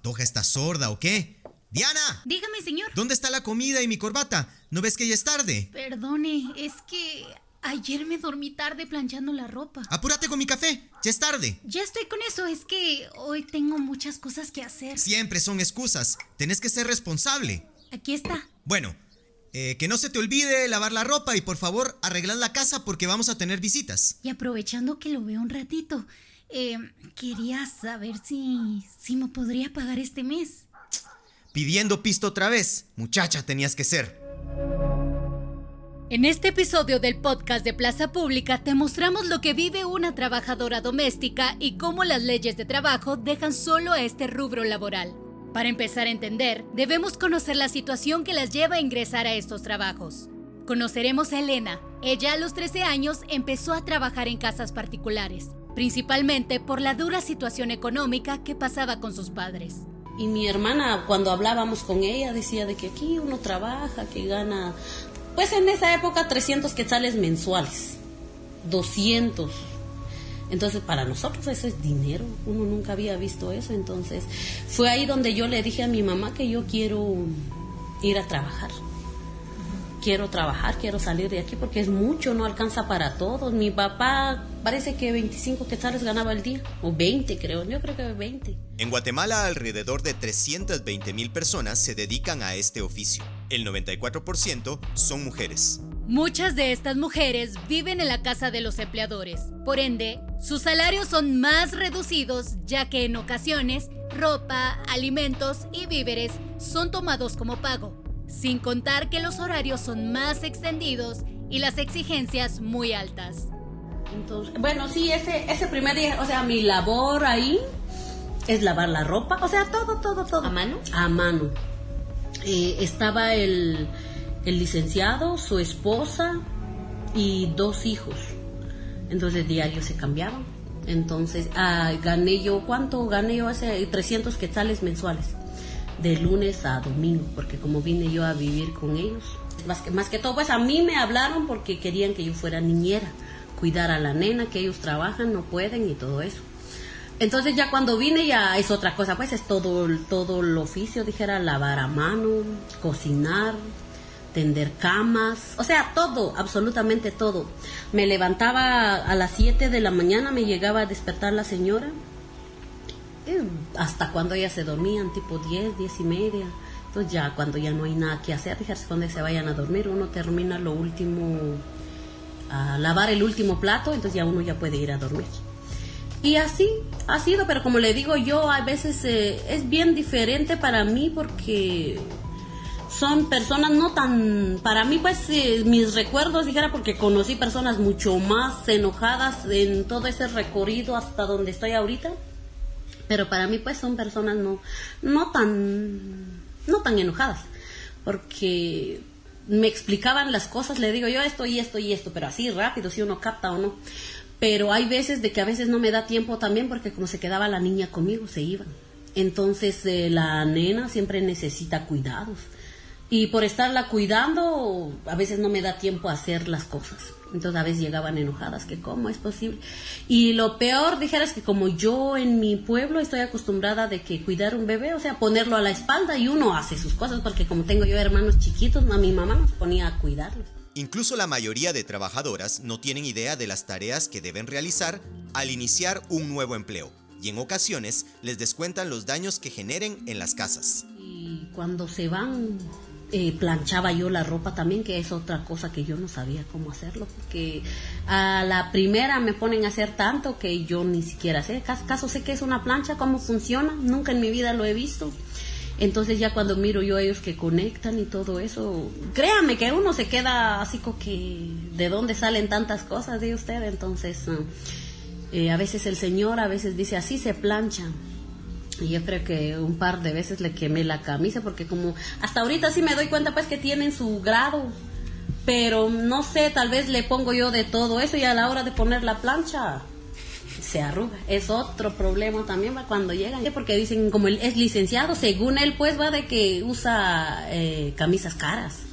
¿Patoja está sorda o qué? ¡Diana! Dígame, señor. ¿Dónde está la comida y mi corbata? ¿No ves que ya es tarde? Perdone, es que ayer me dormí tarde planchando la ropa. Apúrate con mi café, ya es tarde. Ya estoy con eso, es que hoy tengo muchas cosas que hacer. Siempre son excusas, tenés que ser responsable. Aquí está. Bueno, eh, que no se te olvide lavar la ropa y por favor arreglar la casa porque vamos a tener visitas. Y aprovechando que lo veo un ratito, eh, quería saber si, si me podría pagar este mes. Pidiendo pisto otra vez. Muchacha tenías que ser. En este episodio del podcast de Plaza Pública te mostramos lo que vive una trabajadora doméstica y cómo las leyes de trabajo dejan solo a este rubro laboral. Para empezar a entender, debemos conocer la situación que las lleva a ingresar a estos trabajos. Conoceremos a Elena. Ella a los 13 años empezó a trabajar en casas particulares, principalmente por la dura situación económica que pasaba con sus padres. Y mi hermana, cuando hablábamos con ella, decía de que aquí uno trabaja, que gana, pues en esa época 300 quetzales mensuales, 200. Entonces, para nosotros eso es dinero, uno nunca había visto eso. Entonces, fue ahí donde yo le dije a mi mamá que yo quiero ir a trabajar quiero trabajar, quiero salir de aquí porque es mucho, no alcanza para todos. Mi papá parece que 25 quetzales ganaba el día, o 20 creo, yo creo que 20. En Guatemala alrededor de 320 mil personas se dedican a este oficio. El 94% son mujeres. Muchas de estas mujeres viven en la casa de los empleadores. Por ende, sus salarios son más reducidos ya que en ocasiones ropa, alimentos y víveres son tomados como pago sin contar que los horarios son más extendidos y las exigencias muy altas. Entonces, bueno, sí, ese, ese primer día, o sea, mi labor ahí es lavar la ropa, o sea, todo, todo, todo. ¿A mano? A mano. Eh, estaba el, el licenciado, su esposa y dos hijos. Entonces diario se cambiaban. Entonces ah, gané yo, ¿cuánto gané yo? Hace 300 quetzales mensuales de lunes a domingo, porque como vine yo a vivir con ellos, más que, más que todo, pues a mí me hablaron porque querían que yo fuera niñera, cuidar a la nena, que ellos trabajan, no pueden y todo eso. Entonces ya cuando vine ya es otra cosa, pues es todo, todo el oficio, dijera, lavar a mano, cocinar, tender camas, o sea, todo, absolutamente todo. Me levantaba a las 7 de la mañana, me llegaba a despertar la señora, hasta cuando ellas se dormían, tipo 10, 10 y media. Entonces ya cuando ya no hay nada que hacer, dejarse donde se vayan a dormir, uno termina lo último, a lavar el último plato, entonces ya uno ya puede ir a dormir. Y así ha sido, pero como le digo yo, a veces eh, es bien diferente para mí porque son personas no tan, para mí pues eh, mis recuerdos, dijera, porque conocí personas mucho más enojadas en todo ese recorrido hasta donde estoy ahorita pero para mí pues son personas no, no tan, no tan enojadas, porque me explicaban las cosas, le digo yo esto y esto y esto, pero así rápido, si uno capta o no. Pero hay veces de que a veces no me da tiempo también porque como se quedaba la niña conmigo, se iban. Entonces eh, la nena siempre necesita cuidados. Y por estarla cuidando, a veces no me da tiempo a hacer las cosas. Entonces a veces llegaban enojadas, que cómo es posible. Y lo peor, dijera, es que como yo en mi pueblo estoy acostumbrada de que cuidar un bebé, o sea, ponerlo a la espalda y uno hace sus cosas, porque como tengo yo hermanos chiquitos, a mi mamá nos ponía a cuidarlos. Incluso la mayoría de trabajadoras no tienen idea de las tareas que deben realizar al iniciar un nuevo empleo y en ocasiones les descuentan los daños que generen en las casas. Y cuando se van eh, planchaba yo la ropa también, que es otra cosa que yo no sabía cómo hacerlo, porque a la primera me ponen a hacer tanto que yo ni siquiera sé, caso sé que es una plancha, cómo funciona, nunca en mi vida lo he visto. Entonces ya cuando miro yo a ellos que conectan y todo eso, créame que uno se queda así como que de dónde salen tantas cosas de usted, entonces eh, a veces el señor a veces dice así se plancha yo creo que un par de veces le quemé la camisa porque como hasta ahorita sí me doy cuenta pues que tienen su grado. Pero no sé, tal vez le pongo yo de todo eso y a la hora de poner la plancha se arruga. Es otro problema también va cuando llegan. Porque dicen, como él es licenciado, según él pues va de que usa eh, camisas caras.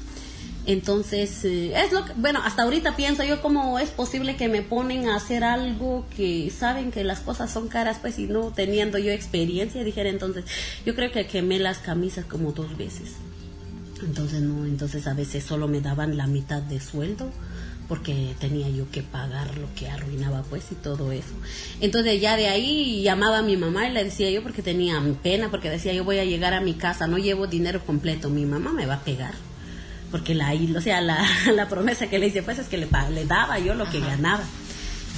Entonces, eh, es lo que, bueno, hasta ahorita pienso yo cómo es posible que me ponen a hacer algo que saben que las cosas son caras, pues, y no teniendo yo experiencia, dijera entonces, yo creo que quemé las camisas como dos veces. Entonces, no, entonces a veces solo me daban la mitad de sueldo porque tenía yo que pagar lo que arruinaba pues y todo eso. Entonces ya de ahí llamaba a mi mamá y le decía yo porque tenía pena, porque decía yo voy a llegar a mi casa, no llevo dinero completo, mi mamá me va a pegar porque la, o sea, la, la promesa que le hice pues es que le, le daba yo lo que ganaba.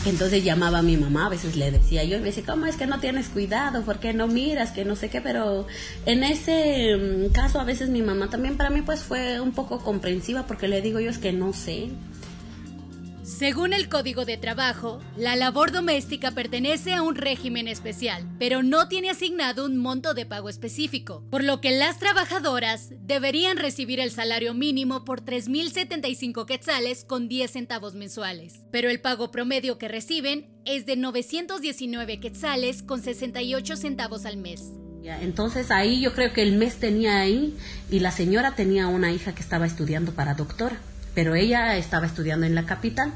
Entonces llamaba a mi mamá, a veces le decía yo, y me decía, ¿cómo es que no tienes cuidado? ¿Por qué no miras? Que no sé qué, pero en ese mm, caso a veces mi mamá también para mí pues fue un poco comprensiva porque le digo yo es que no sé, según el Código de Trabajo, la labor doméstica pertenece a un régimen especial, pero no tiene asignado un monto de pago específico, por lo que las trabajadoras deberían recibir el salario mínimo por 3.075 quetzales con 10 centavos mensuales, pero el pago promedio que reciben es de 919 quetzales con 68 centavos al mes. Entonces ahí yo creo que el mes tenía ahí y la señora tenía una hija que estaba estudiando para doctora pero ella estaba estudiando en la capital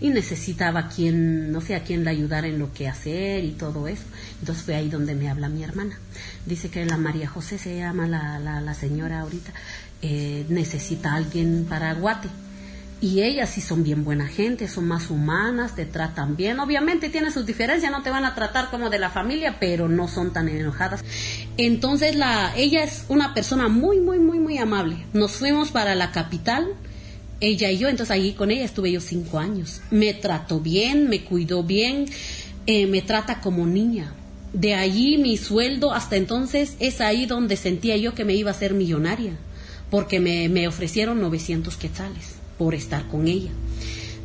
y necesitaba quien, no sé, a quien la ayudara en lo que hacer y todo eso. Entonces fue ahí donde me habla mi hermana. Dice que la María José se llama la, señora ahorita, eh, necesita alguien para Guate. Y ellas sí son bien buena gente, son más humanas, te tratan bien. Obviamente tiene sus diferencias, no te van a tratar como de la familia, pero no son tan enojadas. Entonces la, ella es una persona muy, muy, muy, muy amable. Nos fuimos para la capital ella y yo, entonces ahí con ella estuve yo cinco años. Me trató bien, me cuidó bien, eh, me trata como niña. De allí mi sueldo hasta entonces es ahí donde sentía yo que me iba a ser millonaria, porque me, me ofrecieron 900 quetzales por estar con ella.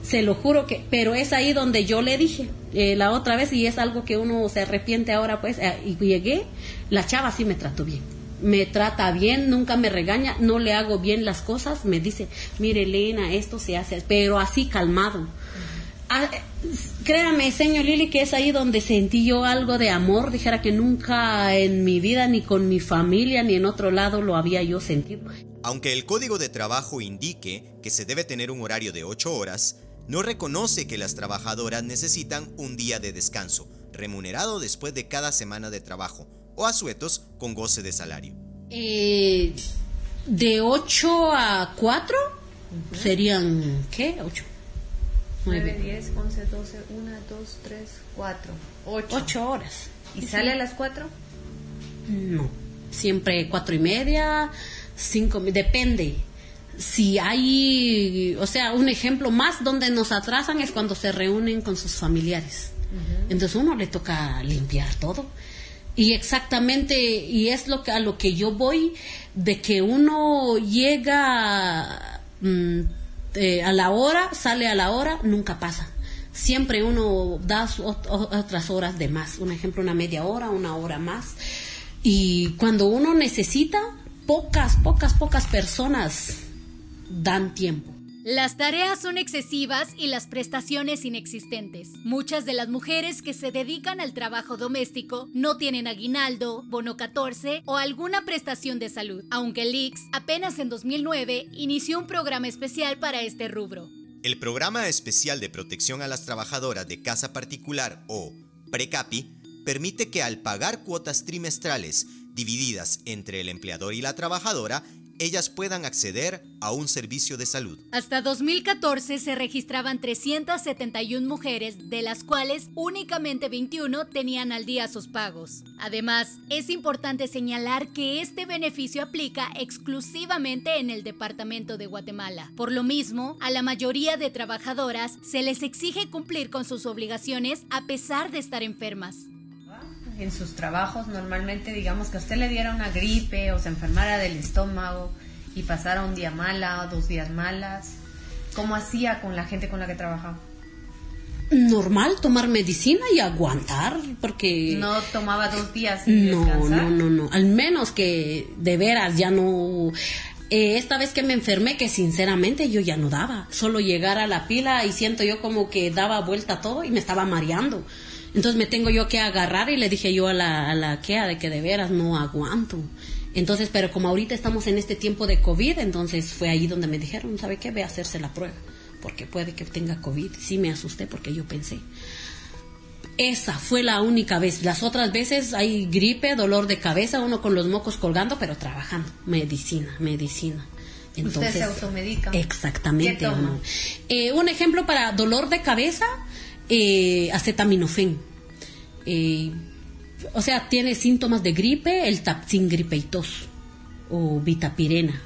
Se lo juro que, pero es ahí donde yo le dije eh, la otra vez y es algo que uno se arrepiente ahora pues, eh, y llegué, la chava sí me trató bien me trata bien, nunca me regaña, no le hago bien las cosas, me dice, mire Elena, esto se hace, pero así calmado. Ah, créame, señor Lili, que es ahí donde sentí yo algo de amor, dijera que nunca en mi vida, ni con mi familia, ni en otro lado lo había yo sentido. Aunque el código de trabajo indique que se debe tener un horario de 8 horas, no reconoce que las trabajadoras necesitan un día de descanso, remunerado después de cada semana de trabajo, o asuetos con goce de salario. Eh, de 8 a 4 serían, ¿qué? 8. 9, 10, 11, 12, 1, 2, 3, 4. 8. 8 horas. ¿Y sale a las 4? No, siempre 4 y media, 5, depende. Si hay, o sea, un ejemplo más donde nos atrasan es cuando se reúnen con sus familiares. Entonces uno le toca limpiar todo y exactamente, y es lo que, a lo que yo voy, de que uno llega mm, eh, a la hora, sale a la hora, nunca pasa. Siempre uno da otras horas de más. Un ejemplo, una media hora, una hora más. Y cuando uno necesita, pocas, pocas, pocas personas dan tiempo. Las tareas son excesivas y las prestaciones inexistentes. Muchas de las mujeres que se dedican al trabajo doméstico no tienen aguinaldo, bono 14 o alguna prestación de salud, aunque el apenas en 2009 inició un programa especial para este rubro. El Programa Especial de Protección a las Trabajadoras de Casa Particular o PRECAPI permite que al pagar cuotas trimestrales divididas entre el empleador y la trabajadora, ellas puedan acceder a un servicio de salud. Hasta 2014 se registraban 371 mujeres, de las cuales únicamente 21 tenían al día sus pagos. Además, es importante señalar que este beneficio aplica exclusivamente en el departamento de Guatemala. Por lo mismo, a la mayoría de trabajadoras se les exige cumplir con sus obligaciones a pesar de estar enfermas en sus trabajos normalmente, digamos que a usted le diera una gripe o se enfermara del estómago y pasara un día mala o dos días malas, ¿cómo hacía con la gente con la que trabajaba? Normal, tomar medicina y aguantar, porque... No tomaba dos días sin no, descansar. No, no, no, al menos que de veras ya no... Eh, esta vez que me enfermé, que sinceramente yo ya no daba, solo llegar a la pila y siento yo como que daba vuelta todo y me estaba mareando. Entonces me tengo yo que agarrar y le dije yo a la, a la Kea de que de veras no aguanto. Entonces, pero como ahorita estamos en este tiempo de COVID, entonces fue ahí donde me dijeron, ¿sabe qué? Ve a hacerse la prueba, porque puede que tenga COVID. Sí me asusté porque yo pensé. Esa fue la única vez. Las otras veces hay gripe, dolor de cabeza, uno con los mocos colgando, pero trabajando. Medicina, medicina. Entonces, Usted se automedica. Exactamente. Eh, un ejemplo para dolor de cabeza, eh, acetaminofén. Eh, o sea, tiene síntomas de gripe, el tapsin gripe y tos o vitapirena.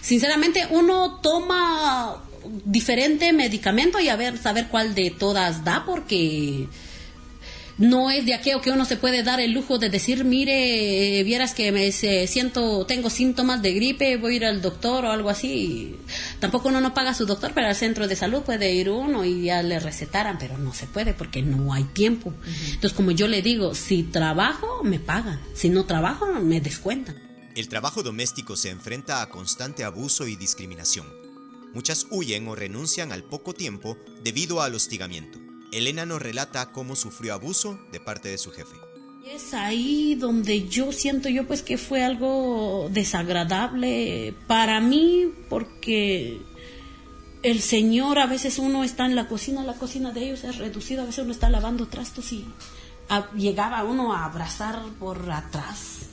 Sinceramente, uno toma diferente medicamento y a ver, saber cuál de todas da, porque no es de aquello que uno se puede dar el lujo de decir, mire, vieras que me siento, tengo síntomas de gripe, voy a ir al doctor o algo así. Tampoco uno no paga a su doctor, pero al centro de salud puede ir uno y ya le recetaran, pero no se puede porque no hay tiempo. Entonces, como yo le digo, si trabajo, me pagan. Si no trabajo, me descuentan. El trabajo doméstico se enfrenta a constante abuso y discriminación. Muchas huyen o renuncian al poco tiempo debido al hostigamiento. Elena nos relata cómo sufrió abuso de parte de su jefe. Es ahí donde yo siento yo pues que fue algo desagradable para mí porque el señor a veces uno está en la cocina, la cocina de ellos es reducida, a veces uno está lavando trastos y llegaba uno a abrazar por atrás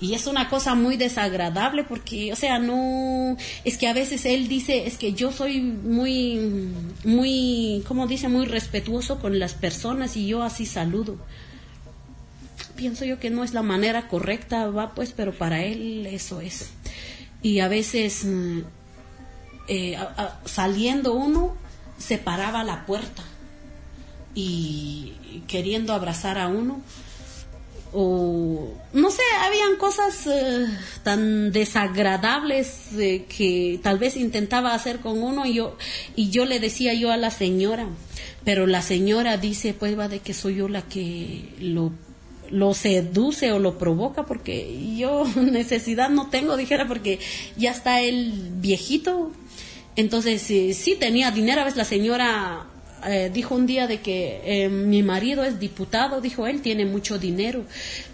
y es una cosa muy desagradable porque, o sea, no, es que a veces él dice, es que yo soy muy, muy, como dice, muy respetuoso con las personas y yo así saludo. Pienso yo que no es la manera correcta, va pues, pero para él eso es. Y a veces, mm, eh, saliendo uno, se paraba la puerta y queriendo abrazar a uno o no sé, habían cosas eh, tan desagradables eh, que tal vez intentaba hacer con uno y yo y yo le decía yo a la señora, pero la señora dice pues va de que soy yo la que lo lo seduce o lo provoca porque yo necesidad no tengo, dijera, porque ya está el viejito. Entonces, eh, sí tenía dinero, a veces la señora eh, dijo un día de que eh, mi marido es diputado, dijo él tiene mucho dinero,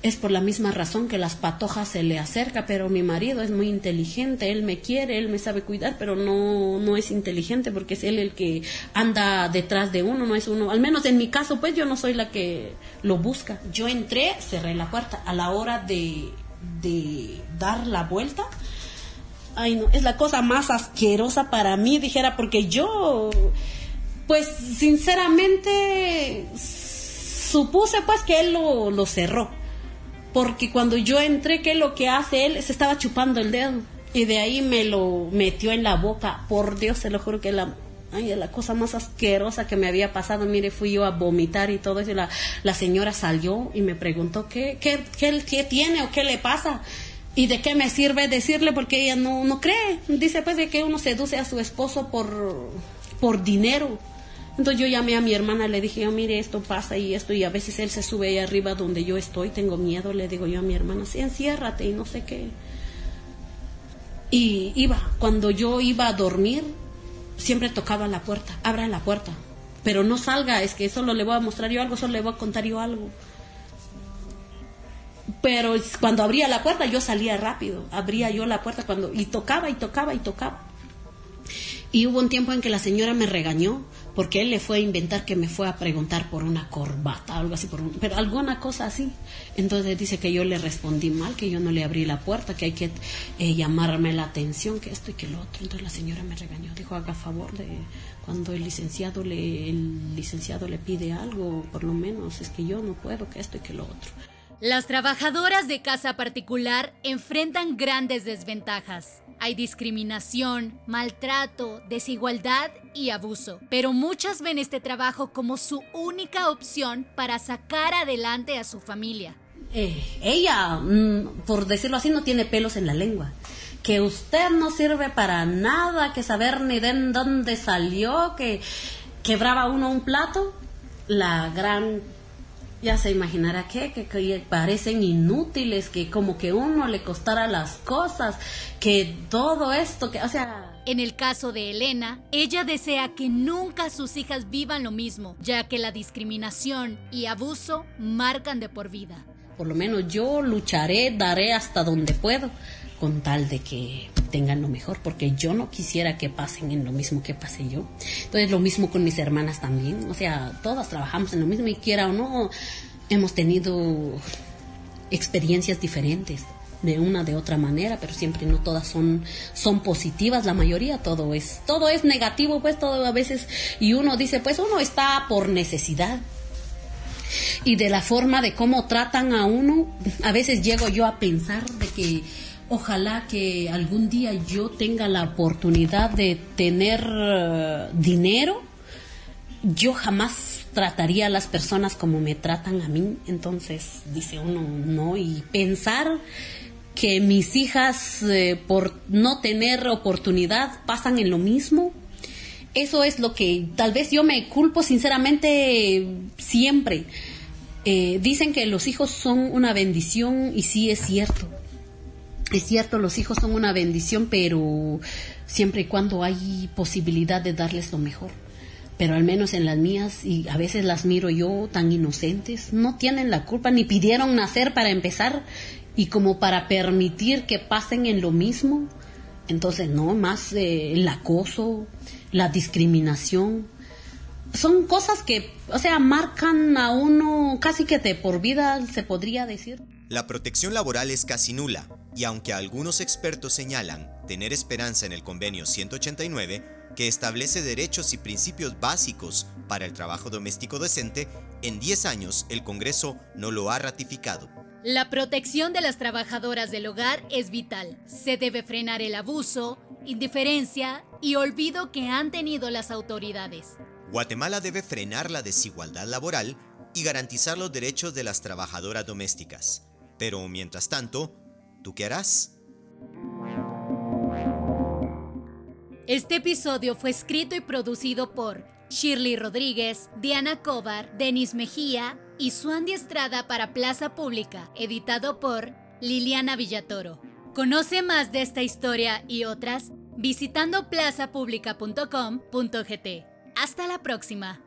es por la misma razón que las patojas se le acerca, pero mi marido es muy inteligente, él me quiere, él me sabe cuidar, pero no, no es inteligente porque es él el que anda detrás de uno, no es uno, al menos en mi caso pues yo no soy la que lo busca. Yo entré, cerré la puerta a la hora de, de dar la vuelta. Ay, no, es la cosa más asquerosa para mí, dijera, porque yo pues sinceramente supuse pues que él lo, cerró. Porque cuando yo entré, ¿qué es lo que hace él? Se estaba chupando el dedo. Y de ahí me lo metió en la boca. Por Dios, se lo juro que la, la cosa más asquerosa que me había pasado. Mire, fui yo a vomitar y todo eso. Y la, la señora salió y me preguntó, ¿qué, qué, qué, qué tiene o qué le pasa? ¿Y de qué me sirve decirle? Porque ella no, no cree. Dice pues de que uno seduce a su esposo por, por dinero. Entonces yo llamé a mi hermana, le dije, mire, esto pasa y esto, y a veces él se sube ahí arriba donde yo estoy, tengo miedo, le digo yo a mi hermana, sí, enciérrate y no sé qué. Y iba, cuando yo iba a dormir, siempre tocaba la puerta, abra la puerta, pero no salga, es que solo le voy a mostrar yo algo, solo le voy a contar yo algo. Pero cuando abría la puerta yo salía rápido, abría yo la puerta cuando y tocaba y tocaba y tocaba. Y hubo un tiempo en que la señora me regañó porque él le fue a inventar que me fue a preguntar por una corbata, algo así, por pero alguna cosa así. Entonces dice que yo le respondí mal, que yo no le abrí la puerta, que hay que eh, llamarme la atención, que esto y que lo otro. Entonces la señora me regañó, dijo, haga favor de cuando el licenciado le, el licenciado le pide algo, por lo menos, es que yo no puedo, que esto y que lo otro. Las trabajadoras de casa particular enfrentan grandes desventajas. Hay discriminación, maltrato, desigualdad y abuso, pero muchas ven este trabajo como su única opción para sacar adelante a su familia. Eh, ella, mm, por decirlo así, no tiene pelos en la lengua. Que usted no sirve para nada, que saber ni de dónde salió, que quebraba uno un plato, la gran ya se imaginará que, que, parecen inútiles, que como que uno le costara las cosas, que todo esto, que, o sea... En el caso de Elena, ella desea que nunca sus hijas vivan lo mismo, ya que la discriminación y abuso marcan de por vida. Por lo menos yo lucharé, daré hasta donde puedo, con tal de que tengan lo mejor, porque yo no quisiera que pasen en lo mismo que pasé yo. Entonces, lo mismo con mis hermanas también. O sea, todas trabajamos en lo mismo y quiera o no, hemos tenido experiencias diferentes de una de otra manera, pero siempre no todas son son positivas, la mayoría todo es todo es negativo, pues todo a veces y uno dice, pues uno está por necesidad. Y de la forma de cómo tratan a uno, a veces llego yo a pensar de que ojalá que algún día yo tenga la oportunidad de tener eh, dinero, yo jamás trataría a las personas como me tratan a mí. Entonces, dice uno, no, y pensar que mis hijas eh, por no tener oportunidad pasan en lo mismo. Eso es lo que tal vez yo me culpo sinceramente siempre. Eh, dicen que los hijos son una bendición y sí es cierto. Es cierto, los hijos son una bendición, pero siempre y cuando hay posibilidad de darles lo mejor. Pero al menos en las mías, y a veces las miro yo tan inocentes, no tienen la culpa, ni pidieron nacer para empezar, y como para permitir que pasen en lo mismo. Entonces, no, más eh, el acoso, la discriminación. Son cosas que, o sea, marcan a uno casi que de por vida, se podría decir. La protección laboral es casi nula, y aunque algunos expertos señalan tener esperanza en el convenio 189, que establece derechos y principios básicos para el trabajo doméstico decente, en 10 años el Congreso no lo ha ratificado. La protección de las trabajadoras del hogar es vital. Se debe frenar el abuso, indiferencia y olvido que han tenido las autoridades. Guatemala debe frenar la desigualdad laboral y garantizar los derechos de las trabajadoras domésticas. Pero mientras tanto, ¿tú qué harás? Este episodio fue escrito y producido por Shirley Rodríguez, Diana Cobar, Denis Mejía y Suandi Estrada para Plaza Pública, editado por Liliana Villatoro. Conoce más de esta historia y otras visitando plazapublica.com.gt. Hasta la próxima.